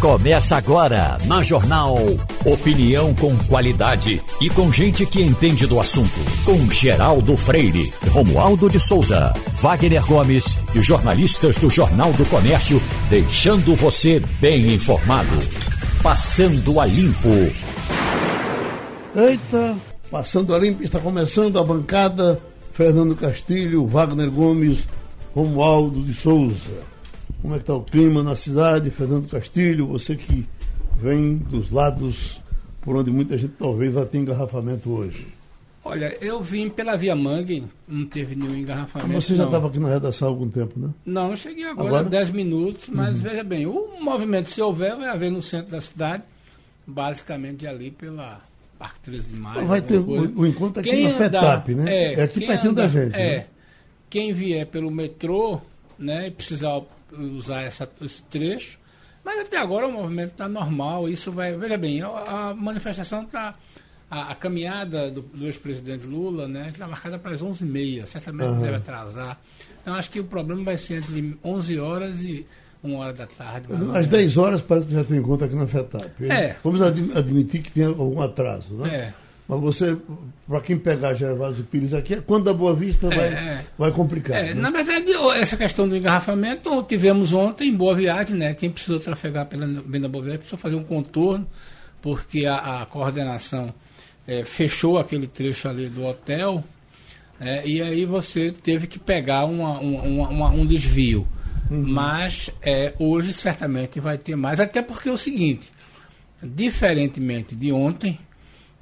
Começa agora na Jornal. Opinião com qualidade e com gente que entende do assunto. Com Geraldo Freire, Romualdo de Souza, Wagner Gomes e jornalistas do Jornal do Comércio, deixando você bem informado. Passando a Limpo. Eita, passando a limpo, está começando a bancada. Fernando Castilho, Wagner Gomes, Romualdo de Souza. Como é que está o clima na cidade, Fernando Castilho? Você que vem dos lados por onde muita gente talvez vá ter engarrafamento hoje. Olha, eu vim pela Via Mangue, não teve nenhum engarrafamento. Mas você já estava aqui na redação há algum tempo, né? Não, eu cheguei agora, agora? 10 minutos, mas uhum. veja bem, o movimento, se houver, vai haver no centro da cidade, basicamente ali pela Parque 13 de Maio. Vai ter o, o, encontro aqui quem na FETAP, né? É, é aqui pertinho da gente. É. Né? Quem vier pelo metrô, né, e precisar usar essa, esse trecho. Mas até agora o movimento está normal, isso vai. Veja bem, a, a manifestação está. A, a, caminhada do, do ex-presidente Lula né, está marcada para as 11h30, certamente uhum. deve atrasar. Então acho que o problema vai ser entre 11 horas e 1 hora da tarde. Às 10 horas parece que já tem conta aqui na FETAP. É. Vamos admitir que tem algum atraso, né? É. Mas você, para quem pegar Gervásio Pires aqui, quando da Boa Vista é, vai, é, vai complicar. É, né? Na verdade, essa questão do engarrafamento tivemos ontem em Boa Viagem, né? Quem precisou trafegar pela da Boa Viagem precisou fazer um contorno, porque a, a coordenação é, fechou aquele trecho ali do hotel, é, e aí você teve que pegar uma, uma, uma, um desvio. Uhum. Mas é, hoje certamente vai ter mais, até porque é o seguinte, diferentemente de ontem,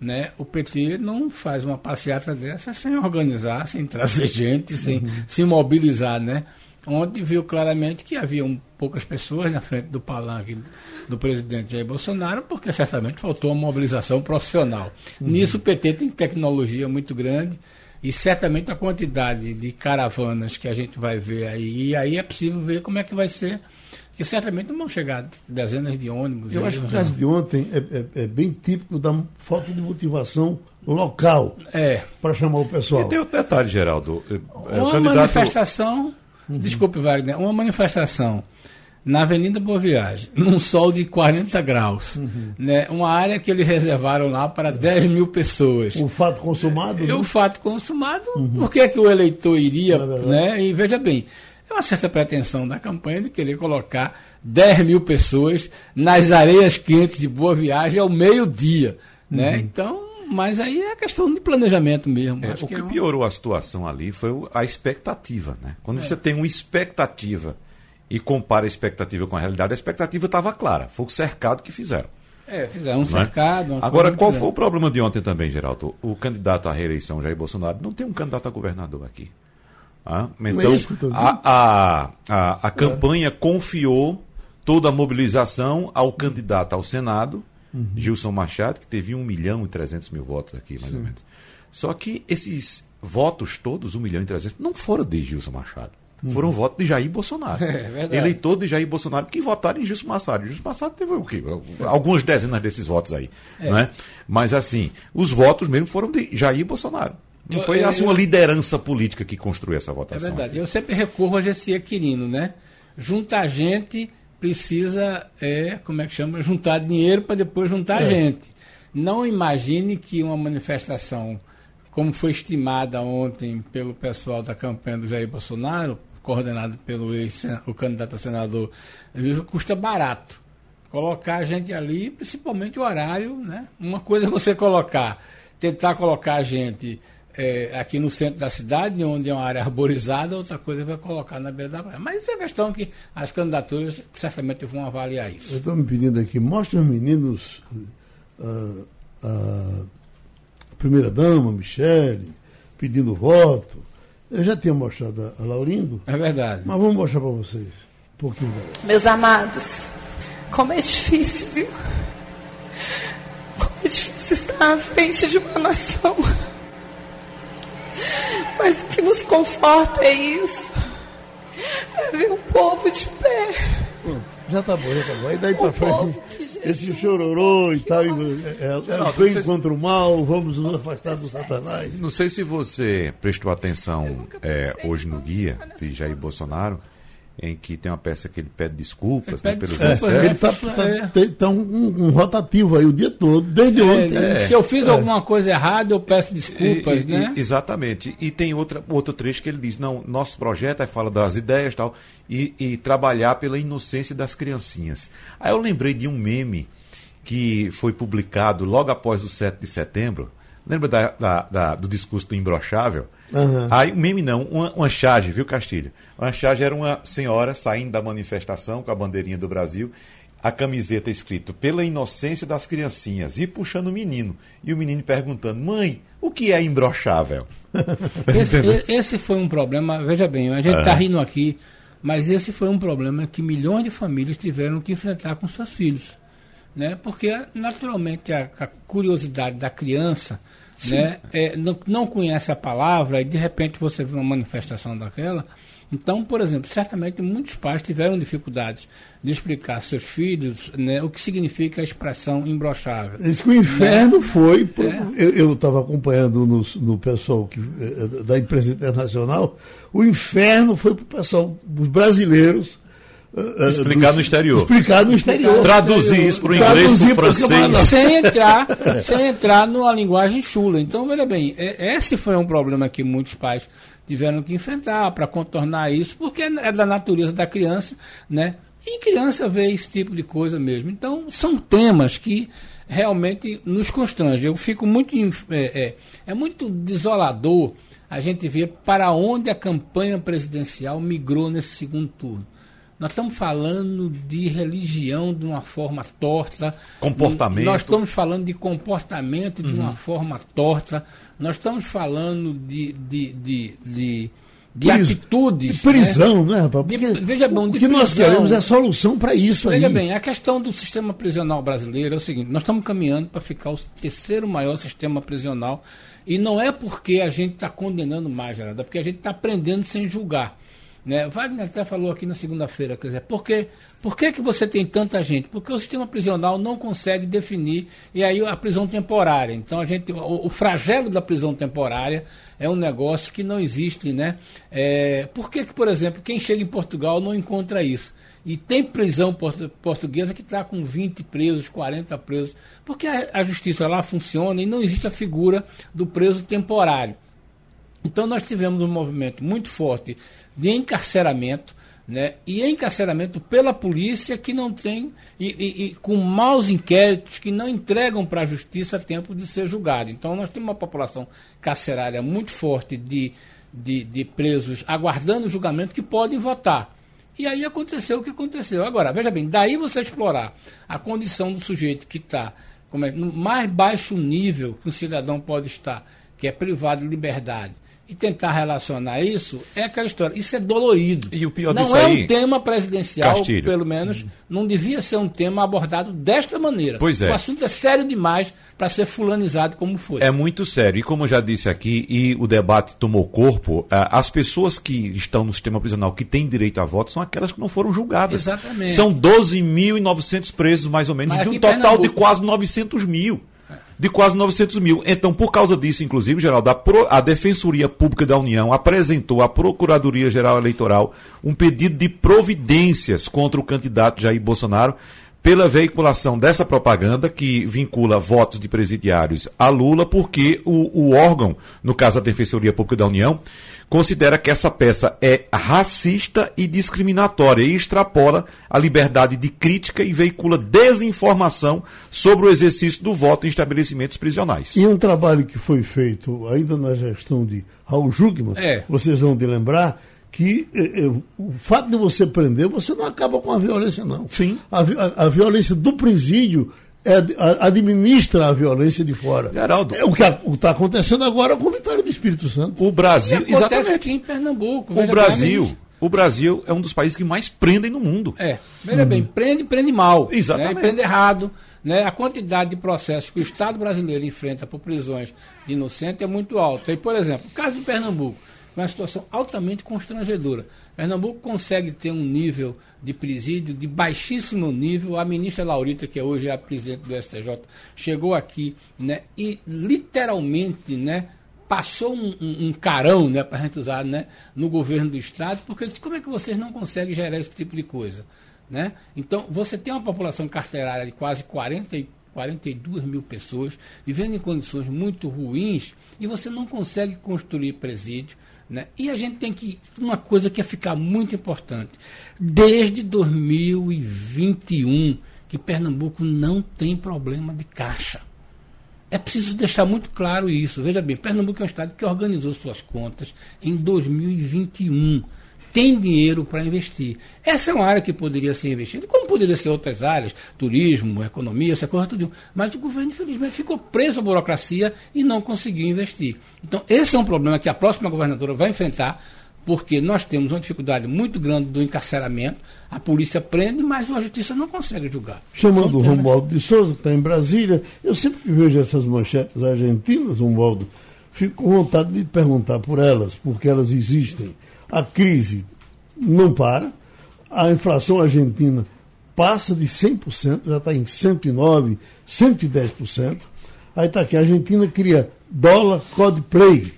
né? O PT não faz uma passeata dessa sem organizar, sem trazer gente, sem uhum. se mobilizar, né? Ontem viu claramente que havia um, poucas pessoas na frente do palanque do presidente Jair Bolsonaro, porque certamente faltou uma mobilização profissional. Uhum. Nisso o PT tem tecnologia muito grande e certamente a quantidade de caravanas que a gente vai ver aí, e aí é possível ver como é que vai ser que certamente não vão chegar dezenas de ônibus. Eu acho que o caso de ontem é, é, é, bem típico da falta de motivação local é. para chamar o pessoal. E tem outro detalhe, Geraldo. É, uma candidato... manifestação, uhum. desculpe, Wagner, uma manifestação na Avenida Boa Viagem, num sol de 40 graus, uhum. né, uma área que eles reservaram lá para 10 mil pessoas. O fato consumado? É, né? O fato consumado, uhum. por que, é que o eleitor iria? né? E veja bem, é uma certa pretensão da campanha de querer colocar 10 mil pessoas nas areias quentes de Boa Viagem ao meio-dia. Né? Uhum. Então, mas aí é questão de planejamento mesmo. É, o que, que é piorou a situação ali foi a expectativa. Né? Quando é. você tem uma expectativa e compara a expectativa com a realidade, a expectativa estava clara. Foi o cercado que fizeram. É, fizeram um é? cercado. Agora, qual foi o problema de ontem também, Geraldo? O candidato à reeleição, Jair Bolsonaro, não tem um candidato a governador aqui. Ah, então, a, a, a, a campanha confiou toda a mobilização ao candidato ao Senado, uhum. Gilson Machado, que teve 1 milhão e 300 mil votos aqui, mais Sim. ou menos. Só que esses votos todos, 1 milhão e 300, não foram de Gilson Machado. Uhum. Foram votos de Jair Bolsonaro. É Eleitor de Jair Bolsonaro que votaram em Gilson Machado. Gilson Machado teve o quê? Algumas dezenas desses votos aí. É. Né? Mas assim, os votos mesmo foram de Jair Bolsonaro. Não foi eu, assim, uma liderança política que construiu essa votação. É verdade. Eu sempre recorro a Gessia Quirino, né? Juntar gente precisa, é, como é que chama? Juntar dinheiro para depois juntar é. gente. Não imagine que uma manifestação, como foi estimada ontem pelo pessoal da campanha do Jair Bolsonaro, coordenado pelo ex, o candidato a senador, custa barato. Colocar a gente ali, principalmente o horário, né? Uma coisa é você colocar, tentar colocar a gente é, aqui no centro da cidade, onde é uma área arborizada, outra coisa vai colocar na beira da praia. Mas isso é questão que as candidaturas certamente vão avaliar isso. Eu estou me pedindo aqui, mostre os meninos, uh, uh, a primeira-dama, Michele, pedindo voto. Eu já tinha mostrado a Laurindo. É verdade. Mas vamos mostrar para vocês um pouquinho dela. Meus amados, como é difícil, viu? Como é difícil estar à frente de uma nação mas o que nos conforta é isso. É ver o povo de pé. já tá bom, já tá bom. Aí daí para frente, esse chororô e tal, é, é, é bem contra o mal, vamos nos afastar do Satanás. Não sei se você prestou atenção é, hoje no guia de Jair Bolsonaro, em que tem uma peça que ele pede desculpas ele né, pede pelos desculpas, Ele está tá, tá, tá um, um, rotativo aí o dia todo, desde ontem. É, se eu fiz alguma coisa errada, eu peço desculpas, e, né? E, exatamente. E tem outra, outro trecho que ele diz: não, nosso projeto é fala das ideias tal, e, e trabalhar pela inocência das criancinhas. Aí eu lembrei de um meme que foi publicado logo após o 7 de setembro. Lembra da, da, da, do discurso do imbrochável? Uhum. Aí, meme não, uma, uma charge, viu, Castilho? Uma charge era uma senhora saindo da manifestação com a bandeirinha do Brasil, a camiseta escrito pela inocência das criancinhas e puxando o menino. E o menino perguntando, mãe, o que é imbrochável? Esse, esse foi um problema, veja bem, a gente está uhum. rindo aqui, mas esse foi um problema que milhões de famílias tiveram que enfrentar com seus filhos. Né? Porque, naturalmente, a, a curiosidade da criança né, é, não, não conhece a palavra e de repente você vê uma manifestação daquela. Então, por exemplo, certamente muitos pais tiveram dificuldades de explicar a seus filhos né, o que significa a expressão imbrochável. Isso que o inferno né? foi. Pro, é. Eu estava acompanhando no, no pessoal que, eh, da imprensa internacional, o inferno foi para o pessoal, os brasileiros Uh, explicar no exterior. Explicar no exterior. Traduzir isso para o inglês, para o francês. Sem entrar, sem entrar numa linguagem chula. Então, veja bem, esse foi um problema que muitos pais tiveram que enfrentar para contornar isso, porque é da natureza da criança, né? E criança vê esse tipo de coisa mesmo. Então, são temas que realmente nos constrangem. Eu fico muito. É, é, é muito desolador a gente ver para onde a campanha presidencial migrou nesse segundo turno. Nós estamos falando de religião de uma forma torta. Comportamento. Nós estamos falando de comportamento de uhum. uma forma torta. Nós estamos falando de, de, de, de, de Pris, atitudes. De prisão, né, né rapaz? Porque, de, veja bem, o que nós queremos é solução para isso veja aí. Veja bem, a questão do sistema prisional brasileiro é o seguinte: nós estamos caminhando para ficar o terceiro maior sistema prisional. E não é porque a gente está condenando mais, Geraldo, é porque a gente está aprendendo sem julgar. Né? Wagner até falou aqui na segunda-feira, quer dizer, por, quê? por que, que você tem tanta gente? Porque o sistema prisional não consegue definir, e aí a prisão temporária. Então a gente, o, o flagelo da prisão temporária é um negócio que não existe, né? É, por que, que, por exemplo, quem chega em Portugal não encontra isso? E tem prisão portuguesa que está com 20 presos, 40 presos, porque a, a justiça lá funciona e não existe a figura do preso temporário. Então nós tivemos um movimento muito forte de encarceramento, né? E encarceramento pela polícia que não tem, e, e, e com maus inquéritos que não entregam para a justiça tempo de ser julgado. Então nós temos uma população carcerária muito forte de, de, de presos aguardando julgamento que podem votar. E aí aconteceu o que aconteceu. Agora, veja bem, daí você explorar a condição do sujeito que está é, no mais baixo nível que um cidadão pode estar, que é privado de liberdade, e tentar relacionar isso é aquela história. Isso é dolorido. E o pior não disso é aí, um tema presidencial, Castilho. pelo menos, não devia ser um tema abordado desta maneira. Pois é. O assunto é sério demais para ser fulanizado como foi. É muito sério. E como eu já disse aqui, e o debate tomou corpo, as pessoas que estão no sistema prisional que têm direito a voto são aquelas que não foram julgadas. Exatamente. São 12.900 presos, mais ou menos, Mas de um total Pernambuco... de quase 900 mil de quase 900 mil. Então, por causa disso, inclusive, Geraldo, a, Pro, a Defensoria Pública da União apresentou à Procuradoria Geral Eleitoral um pedido de providências contra o candidato Jair Bolsonaro pela veiculação dessa propaganda que vincula votos de presidiários a Lula, porque o, o órgão, no caso a Defensoria Pública da União, considera que essa peça é racista e discriminatória e extrapola a liberdade de crítica e veicula desinformação sobre o exercício do voto em estabelecimentos prisionais. E um trabalho que foi feito ainda na gestão de Raul Jugman, é. vocês vão de lembrar, que eh, eh, o fato de você prender, você não acaba com a violência, não. Sim. A, a, a violência do presídio é, administra a violência de fora. Geraldo. É o que está acontecendo agora com o Vitória do Espírito Santo. O Brasil. E exatamente. aqui em Pernambuco. O Brasil. O Brasil é um dos países que mais prendem no mundo. É. Veja uhum. bem, prende, prende mal. Né? Exatamente. Né? Prende errado. Né? A quantidade de processos que o Estado brasileiro enfrenta por prisões de inocentes é muito alta. E, por exemplo, o caso de Pernambuco, é uma situação altamente constrangedora. Pernambuco consegue ter um nível de presídio de baixíssimo nível. A ministra Laurita, que hoje é a presidente do STJ, chegou aqui né, e literalmente né, passou um, um, um carão, né, para a gente usar, né, no governo do Estado, porque disse, como é que vocês não conseguem gerar esse tipo de coisa? Né? Então, você tem uma população carcerária de quase 40, 42 mil pessoas, vivendo em condições muito ruins, e você não consegue construir presídio. Né? E a gente tem que. Uma coisa que ia ficar muito importante. Desde 2021, que Pernambuco não tem problema de caixa. É preciso deixar muito claro isso. Veja bem, Pernambuco é um estado que organizou suas contas em 2021 tem dinheiro para investir. Essa é uma área que poderia ser investida, como poderia ser outras áreas, turismo, economia, essa coisa tudo. Mas o governo, infelizmente, ficou preso à burocracia e não conseguiu investir. Então, esse é um problema que a próxima governadora vai enfrentar, porque nós temos uma dificuldade muito grande do encarceramento, a polícia prende, mas a justiça não consegue julgar. Chamando o Romualdo de Souza, que está em Brasília, eu sempre que vejo essas manchetes argentinas, Romualdo, fico com vontade de perguntar por elas, porque elas existem a crise não para, a inflação argentina passa de 100%, já está em 109%, 110%. Aí está aqui, a Argentina cria dólar Codeplay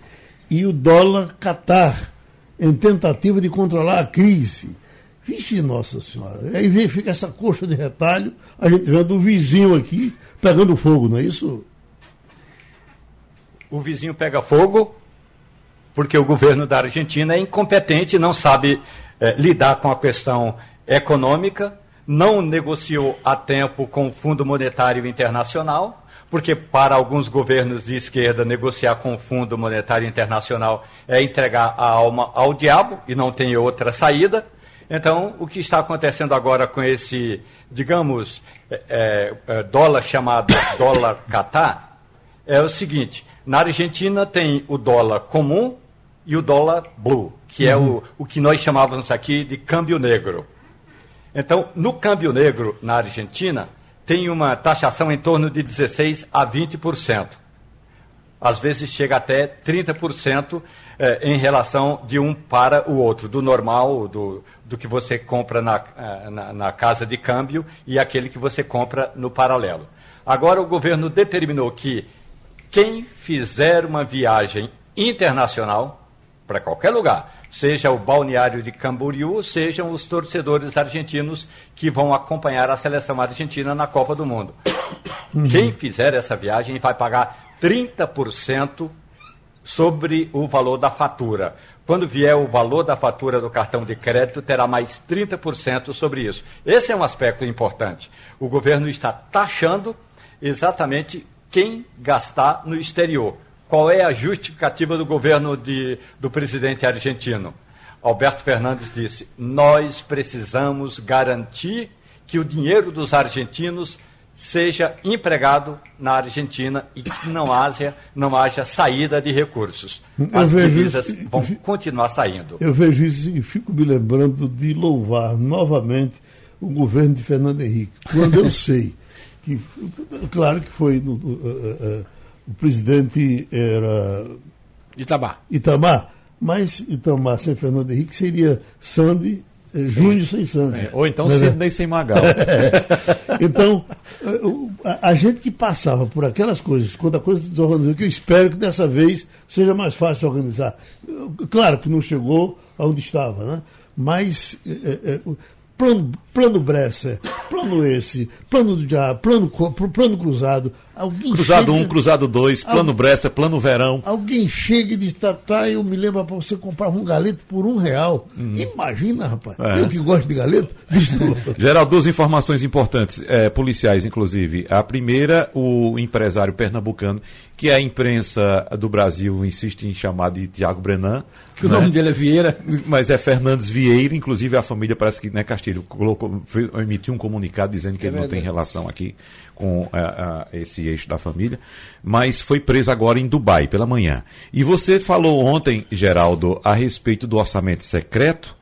e o dólar Qatar, em tentativa de controlar a crise. Vixe, Nossa Senhora. Aí vem, fica essa coxa de retalho, a gente vendo o vizinho aqui pegando fogo, não é isso? O vizinho pega fogo, porque o governo da Argentina é incompetente, não sabe é, lidar com a questão econômica, não negociou a tempo com o Fundo Monetário Internacional, porque para alguns governos de esquerda negociar com o Fundo Monetário Internacional é entregar a alma ao diabo e não tem outra saída. Então, o que está acontecendo agora com esse, digamos, é, é, dólar chamado dólar Catar, é o seguinte: na Argentina tem o dólar comum, e o dólar blue, que uhum. é o, uhum. o que nós chamávamos aqui de câmbio negro. Então, no câmbio negro na Argentina, tem uma taxação em torno de 16% a 20%. Às vezes chega até 30% eh, em relação de um para o outro, do normal, do, do que você compra na, eh, na, na casa de câmbio e aquele que você compra no paralelo. Agora, o governo determinou que quem fizer uma viagem internacional, para qualquer lugar, seja o balneário de Camboriú, sejam os torcedores argentinos que vão acompanhar a seleção argentina na Copa do Mundo. Uhum. Quem fizer essa viagem vai pagar 30% sobre o valor da fatura. Quando vier o valor da fatura do cartão de crédito, terá mais 30% sobre isso. Esse é um aspecto importante. O governo está taxando exatamente quem gastar no exterior. Qual é a justificativa do governo de, do presidente argentino? Alberto Fernandes disse: Nós precisamos garantir que o dinheiro dos argentinos seja empregado na Argentina e que não haja, não haja saída de recursos. As divisas isso, vão continuar saindo. Eu vejo isso e fico me lembrando de louvar novamente o governo de Fernando Henrique. Quando eu sei que, claro que foi no, uh, uh, o presidente era. Itamar. Itamar. Mas Itamar sem Fernando Henrique seria Sandy eh, Júnior sem Sandy. É, ou então é Sidney sem Magal. então, eh, a, a, gente que passava por aquelas coisas, quando a coisa se desorganizou, que eu espero que dessa vez seja mais fácil de organizar. Claro que não chegou aonde estava, né? mas é, plano, plano Bresser, plano esse, plano do diabo, plano, plano cruzado. Alguém cruzado 1, um, cruzado 2, plano Bresser, plano verão. Alguém chega e diz, tá, tá eu me lembro para você comprar um galeto por um real. Uhum. Imagina, rapaz, é. eu que gosto de galeto. Geraldo, duas informações importantes, é, policiais inclusive. A primeira, o empresário pernambucano, que a imprensa do Brasil insiste em chamar de Tiago Brenan. Que né? o nome dele é Vieira. Mas é Fernandes Vieira, inclusive a família parece que, né, Castilho, colocou, emitiu um comunicado dizendo que é ele verdade. não tem relação aqui com a, a, esse eixo da família, mas foi preso agora em Dubai pela manhã. E você falou ontem, Geraldo, a respeito do orçamento secreto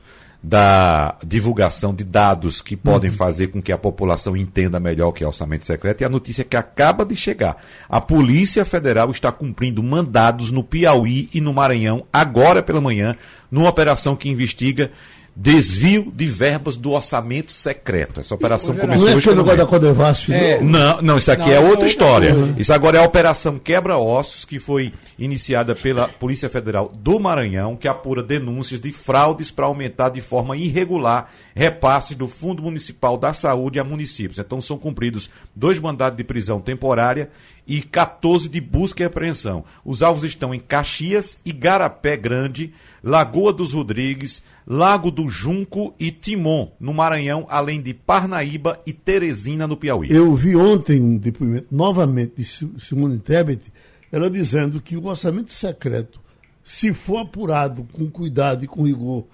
da divulgação de dados que podem uhum. fazer com que a população entenda melhor o que é orçamento secreto. E a notícia que acaba de chegar: a Polícia Federal está cumprindo mandados no Piauí e no Maranhão, agora pela manhã, numa operação que investiga desvio de verbas do orçamento secreto. Essa operação Não começou é hoje aquele pelo negócio da. Codevasf, É. não? Não, não, isso aqui Não, é isso é outra outra história. coisa. Isso agora é a Operação Quebra-Ossos, que foi iniciada pela Polícia Federal do Maranhão, que apura denúncias de fraudes para aumentar de forma irregular repasses do Fundo Municipal da Saúde a municípios. Então são cumpridos dois mandados de prisão temporária e 14 de busca e apreensão. Os alvos estão em Caxias, Igarapé Grande, Lagoa dos Rodrigues, Lago do Junco e Timon, no Maranhão, além de Parnaíba e Teresina, no Piauí. Eu vi ontem um depoimento novamente de Si- Simone Tebet, ela dizendo que o orçamento secreto, se for apurado com cuidado e com rigor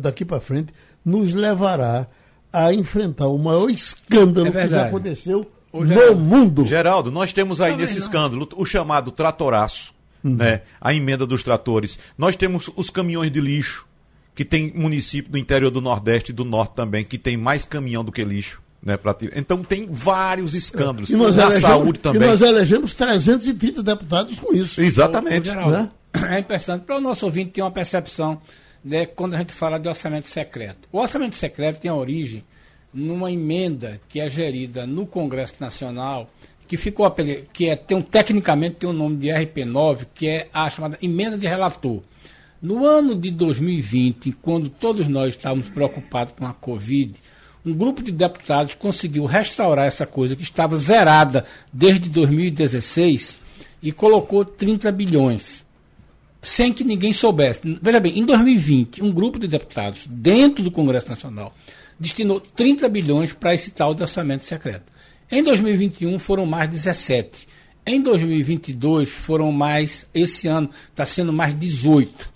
daqui para frente, nos levará a enfrentar o maior escândalo É que já aconteceu Ô, no Geraldo. mundo. Geraldo, nós temos aí Também nesse não. escândalo o chamado tratoraço, né? A emenda dos tratores. Nós temos os caminhões de lixo, que tem município do interior do Nordeste e do Norte também, que tem mais caminhão do que lixo. Né, pra. Então tem vários escândalos. E nós, Na elegemos, saúde e também. nós elegemos 330 deputados com isso. Exatamente. Ô, Geraldo, né? É importante para o nosso ouvinte ter uma percepção né, quando a gente fala de orçamento secreto. O orçamento secreto tem a origem numa emenda que é gerida no Congresso Nacional, que ficou que é tem um, tecnicamente tem o nome de RP9, que é a chamada emenda de relator. No ano de 2020, quando todos nós estávamos preocupados com a Covid, um grupo de deputados conseguiu restaurar essa coisa que estava zerada desde 2016 e colocou 30 bilhões sem que ninguém soubesse. Veja bem, em 2020, um grupo de deputados dentro do Congresso Nacional destinou 30 bilhões para esse tal de orçamento secreto. Em 2021 foram mais 17. Em 2022 foram mais, esse ano está sendo mais 18.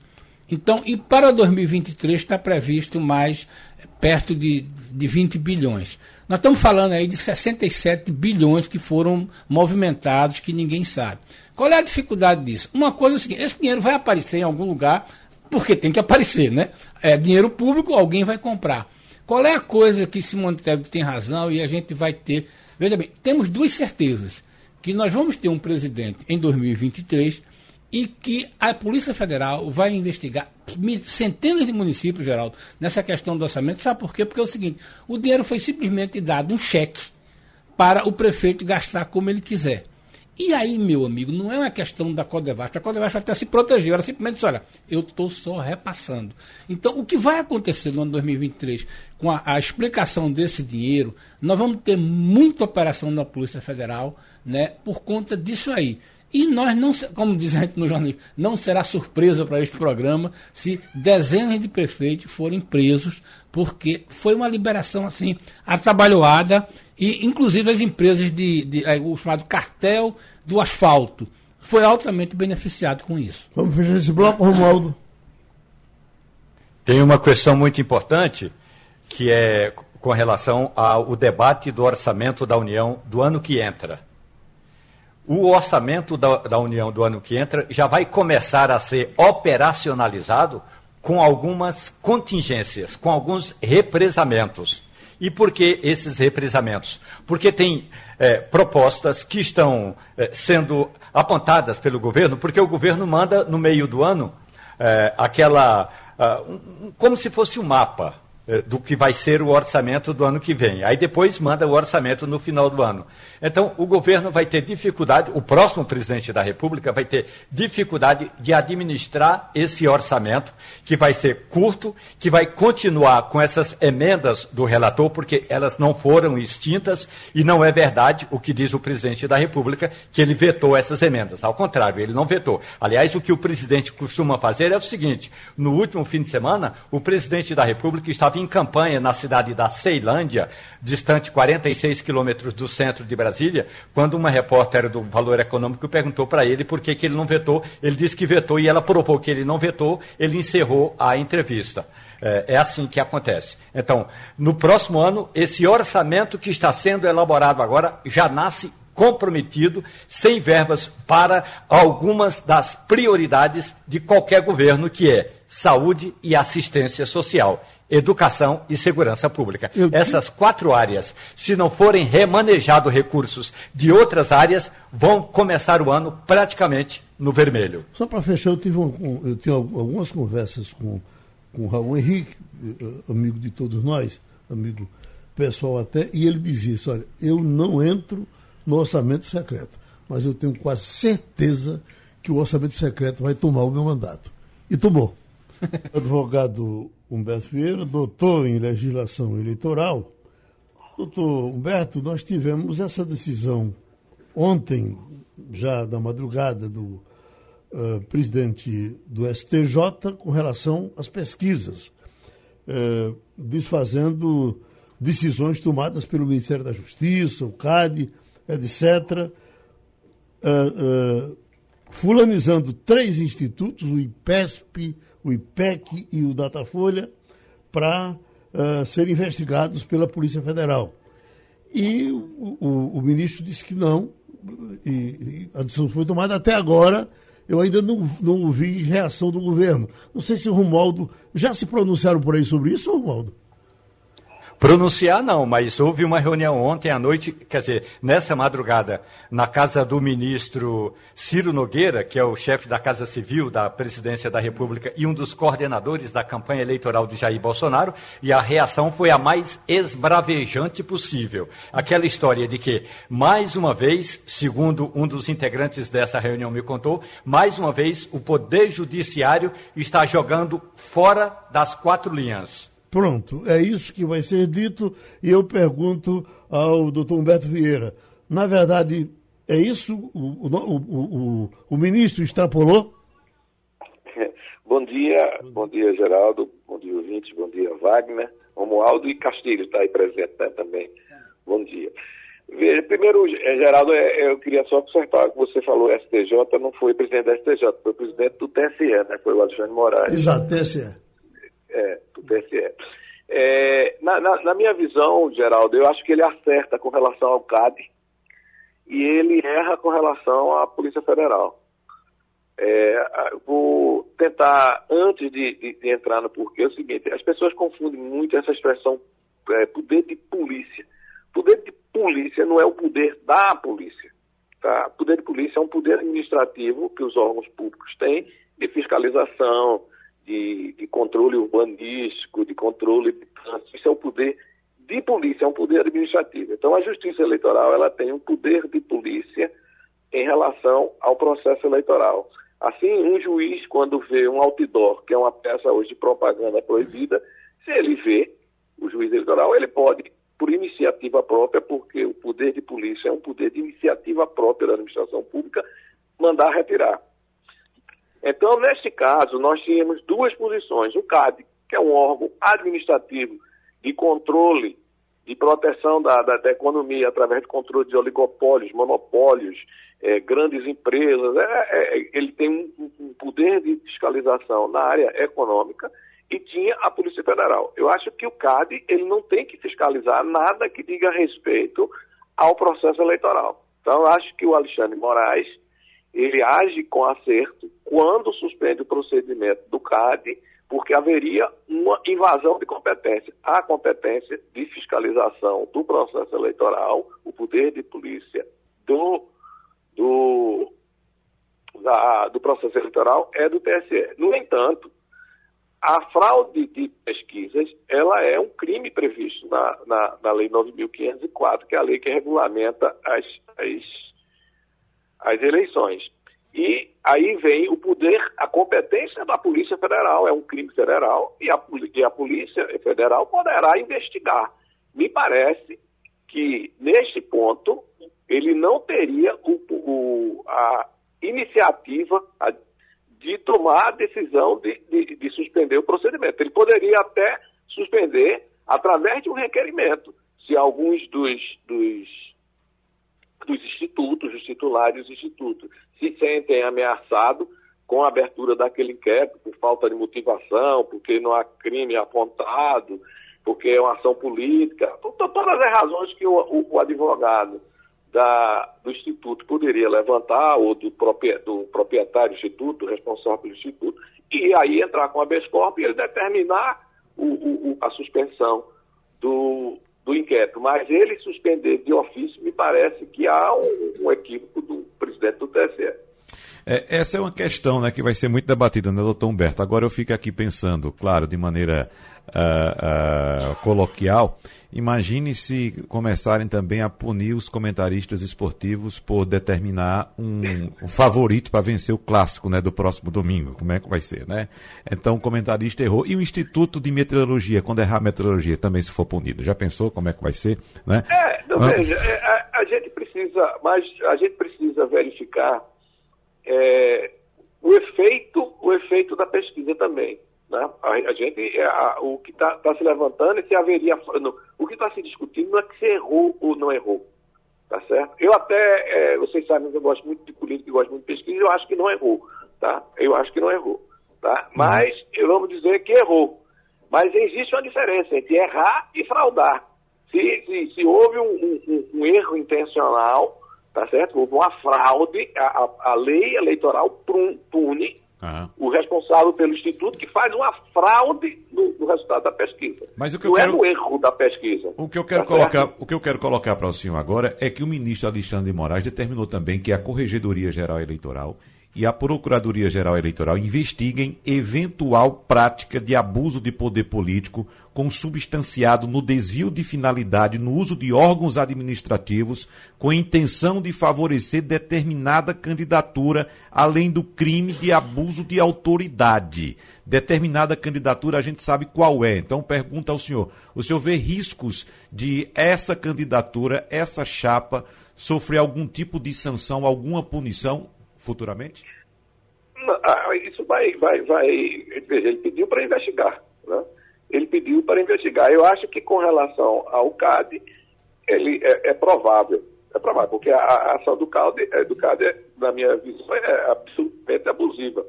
Então, e para 2023 está previsto mais eh, perto de, de 20 bilhões. Nós estamos falando aí de 67 bilhões que foram movimentados, que ninguém sabe. Qual é a dificuldade disso? Uma coisa é o seguinte: esse dinheiro vai aparecer em algum lugar, porque tem que aparecer, né? É dinheiro público, alguém vai comprar. Qual é a coisa que Simone Tebet tem razão e a gente vai ter? Veja bem, temos duas certezas: que nós vamos ter um presidente em 2023 e que a Polícia Federal vai investigar centenas de municípios, Geraldo, nessa questão do orçamento. Sabe por quê? Porque é o seguinte: o dinheiro foi simplesmente dado um cheque para o prefeito gastar como ele quiser. E aí, meu amigo, não é uma questão da Codevasf. A Codevasf até se protegeu. Ela simplesmente disse, olha, eu estou só repassando. Então, o que vai acontecer no ano 2023 com a, a explicação desse dinheiro, nós vamos ter muita operação na Polícia Federal, né, por conta disso aí. E nós não, como diz a gente no jornalismo, não será surpresa para este programa se dezenas de prefeitos forem presos, porque foi uma liberação assim atabalhoada e inclusive as empresas de, de eh, o chamado cartel do asfalto foi altamente beneficiado com isso. Vamos fechar esse bloco, Romualdo. Tem uma questão muito importante que é com relação ao debate do orçamento da União do ano que entra. O orçamento da, da União do ano que entra já vai começar a ser operacionalizado com algumas contingências, com alguns represamentos. E por que esses represamentos? Porque tem eh, propostas que estão eh, sendo apontadas pelo governo, porque o governo manda no meio do ano eh, aquela. ah, um- como se fosse um mapa do que vai ser o orçamento do ano que vem. Aí depois manda o orçamento no final do ano. Então, o governo vai ter dificuldade, o próximo presidente da República vai ter dificuldade de administrar esse orçamento, que vai ser curto, que vai continuar com essas emendas do relator, porque elas não foram extintas e não é verdade o que diz o presidente da República, que ele vetou essas emendas. Ao contrário, ele não vetou. Aliás, o que o presidente costuma fazer é o seguinte: no último fim de semana, o presidente da República estava em campanha na cidade da Ceilândia, distante 46 quilômetros do centro de Brasília, quando uma repórter do Valor Econômico perguntou para ele por que, que ele não vetou. Ele disse que vetou e ela provou que ele não vetou, ele encerrou a entrevista. É, é assim que acontece. Então, no próximo ano, esse orçamento que está sendo elaborado agora já nasce comprometido, sem verbas para algumas das prioridades de qualquer governo, que é saúde e assistência social, educação e segurança pública. Eu- Essas quatro áreas, se não forem remanejados recursos de outras áreas, vão começar o ano praticamente no vermelho. Só para fechar, eu tive um- eu tinha algumas conversas com com Raul Henrique, eh, amigo de todos nós, amigo pessoal até, e ele dizia isso, olha, eu não entro no orçamento secreto, mas eu tenho quase certeza que o orçamento secreto vai tomar o meu mandato. E tomou. Advogado Humberto Vieira, doutor em legislação eleitoral. Doutor Humberto, nós tivemos essa decisão ontem, já da madrugada, do uh, presidente do STJ com relação às pesquisas, uh, desfazendo decisões tomadas pelo Ministério da Justiça, o CAD, etc., uh, fulanizando três institutos, o IPESP, o IPEC e o Datafolha, para serem investigados pela Polícia Federal. E o, o, o ministro disse que não, e, e a decisão foi tomada até agora eu ainda não, não ouvi reação do governo. Não sei se o Romualdo. Já se pronunciaram por aí sobre isso, Romualdo? Pronunciar não, mas houve uma reunião ontem à noite, quer dizer, nessa madrugada, na casa do ministro Ciro Nogueira, que é o chefe da Casa Civil da Presidência da República e um dos coordenadores da campanha eleitoral de Jair Bolsonaro, e a reação foi a mais esbravejante possível. Aquela história de que, mais uma vez, segundo um dos integrantes dessa reunião me contou, mais uma vez o Poder Judiciário está jogando fora das quatro linhas. Pronto, é isso que vai ser dito e eu pergunto ao doutor Humberto Vieira. Na verdade, é isso? O, o, o, o ministro extrapolou? Bom dia, bom dia Geraldo, bom dia ouvintes, bom dia Wagner, Romualdo e Castilho está aí presente né, também. Bom dia. Veja, primeiro, eh, Geraldo, é, eu queria só consertar o que você falou, STJ não foi presidente da STJ, foi presidente do TSE, né? Foi o Alexandre Moraes. Exato, TSE é, do TSE. É, na, na, na, minha visão, Geraldo, eu acho que ele acerta com relação ao CAD e ele erra com relação à Polícia Federal. É, vou tentar, antes de, de, de, entrar no porquê, é o seguinte: as pessoas confundem muito essa expressão é, poder de polícia. Poder de polícia não é o poder da polícia. Tá? Poder de polícia é um poder administrativo que os órgãos públicos têm de fiscalização, de, de controle urbanístico, de controle de trânsito. Isso é o poder de polícia, é um poder administrativo. Então, a Justiça Eleitoral ela tem um poder de polícia em relação ao processo eleitoral. Assim, um juiz, quando vê um outdoor, que é uma peça hoje de propaganda proibida, se ele vê o juiz eleitoral, ele pode, por iniciativa própria, porque o poder de polícia é um poder de iniciativa própria da administração pública, mandar retirar. Então, neste caso, nós tínhamos duas posições. O CAD, que é um órgão administrativo de controle, de proteção da, da, da economia através do controle de oligopólios, monopólios, é, grandes empresas. É, é, ele tem um, um poder de fiscalização na área econômica e tinha a Polícia Federal. Eu acho que o CAD ele não tem que fiscalizar nada que diga respeito ao processo eleitoral. Então, eu acho que o Alexandre Moraes ele age com acerto quando suspende o procedimento do CAD, porque haveria uma invasão de competência. A competência de fiscalização do processo eleitoral, o poder de polícia do, do, da, do processo eleitoral é do TSE. No entanto, a fraude de pesquisas ela é um crime previsto na, na, na Lei 9.504, que é a lei que regulamenta as, as as eleições. E aí vem o poder, a competência da Polícia Federal, é um crime federal, e a, e a Polícia Federal poderá investigar. Me parece que, neste ponto, ele não teria o, o, a iniciativa de tomar a decisão de, de, de suspender o procedimento. Ele poderia até suspender através de um requerimento, se alguns dos, dos dos institutos, os titulares dos institutos, se sentem ameaçados com a abertura daquele inquérito por falta de motivação, porque não há crime apontado, porque é uma ação política, todas as razões que o, o, o advogado da, do Instituto poderia levantar, ou do, do proprietário do Instituto, responsável pelo Instituto, e aí entrar com a corpus e ele determinar o, a suspensão do, do inquérito, mas ele suspender de ofício, me parece que há um, um equívoco do presidente do TSE. É, essa é uma questão né, que vai ser muito debatida, né, doutor Humberto? Agora eu fico aqui pensando, claro, de maneira uh, uh, coloquial, imagine se começarem também a punir os comentaristas esportivos por determinar um, um favorito para vencer o clássico né, do próximo domingo. Como é que vai ser, né? Então o comentarista errou. E o Instituto de Meteorologia, quando errar a meteorologia, também se for punido. Já pensou como é que vai ser? Né? É, não, ah. veja, é, a, a, gente precisa, mas a gente precisa verificar é, o efeito, o efeito da pesquisa também. Né? A, a gente, é, a, o que está tá se levantando é se haveria. No, o que está se discutindo não é que se errou ou não errou. Tá certo? Eu até, é, vocês sabem que eu gosto muito de política e gosto muito de pesquisa, eu acho que não errou. Tá? Eu acho que não errou. Tá? Uhum. Mas eu vamos dizer que errou. Mas existe uma diferença entre errar e fraudar. Se, se, se houve um, um, um erro intencional, tá certo? Houve uma fraude, a, a, a lei eleitoral pune uhum. o responsável pelo Instituto que faz uma fraude no, no resultado da pesquisa. Mas o que eu Não é quero... é o erro da pesquisa. O que eu quero tá colocar, certo? o que eu quero colocar para o senhor agora é que o ministro Alexandre de Moraes determinou também que a Corregedoria Geral Eleitoral e a Procuradoria-Geral Eleitoral investiguem eventual prática de abuso de poder político consubstanciado no desvio de finalidade no uso de órgãos administrativos com intenção de favorecer determinada candidatura, além do crime de abuso de autoridade. Determinada candidatura a gente sabe qual é. Então pergunta ao senhor: o senhor vê riscos de essa candidatura, essa chapa, sofrer algum tipo de sanção, alguma punição futuramente? Ah, isso vai, vai, vai. Ele pediu para investigar. Né? Ele pediu para investigar. Eu acho que com relação ao CAD, ele é, é provável. É provável, porque a, a ação do CAD, é, do CAD é, na minha visão, é absolutamente abusiva.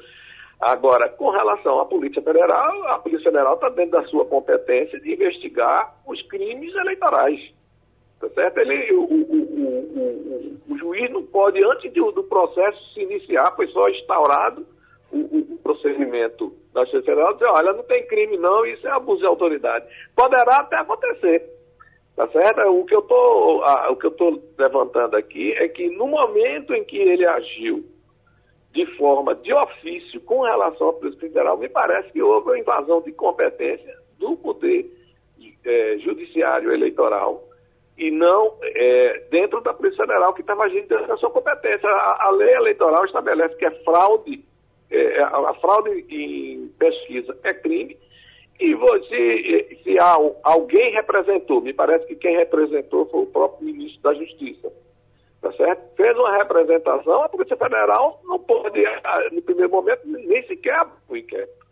Agora, com relação à Polícia Federal, a Polícia Federal está dentro da sua competência de investigar os crimes eleitorais. Tá certo? Ele, o, o, o, o, juiz não pode, antes de, do processo se iniciar, foi só instaurado o, procedimento da Justiça Federal, dizer, olha, não tem crime não, isso é abuso de autoridade. Poderá até acontecer. Tá certo? O que eu tô, o que eu estou levantando aqui é que no momento em que ele agiu de forma de ofício com relação à Polícia Federal, me parece que houve uma invasão de competência do poder é, judiciário eleitoral e não é, dentro da Polícia Federal, que estava agindo dentro da sua competência. A, a, lei eleitoral estabelece que é fraude, é, a, a, fraude em pesquisa é crime, e você, se há, alguém representou, me parece que quem representou foi o próprio ministro da Justiça, tá certo? Fez uma representação, a Polícia Federal não pode, no primeiro momento, nem sequer abrir o inquérito.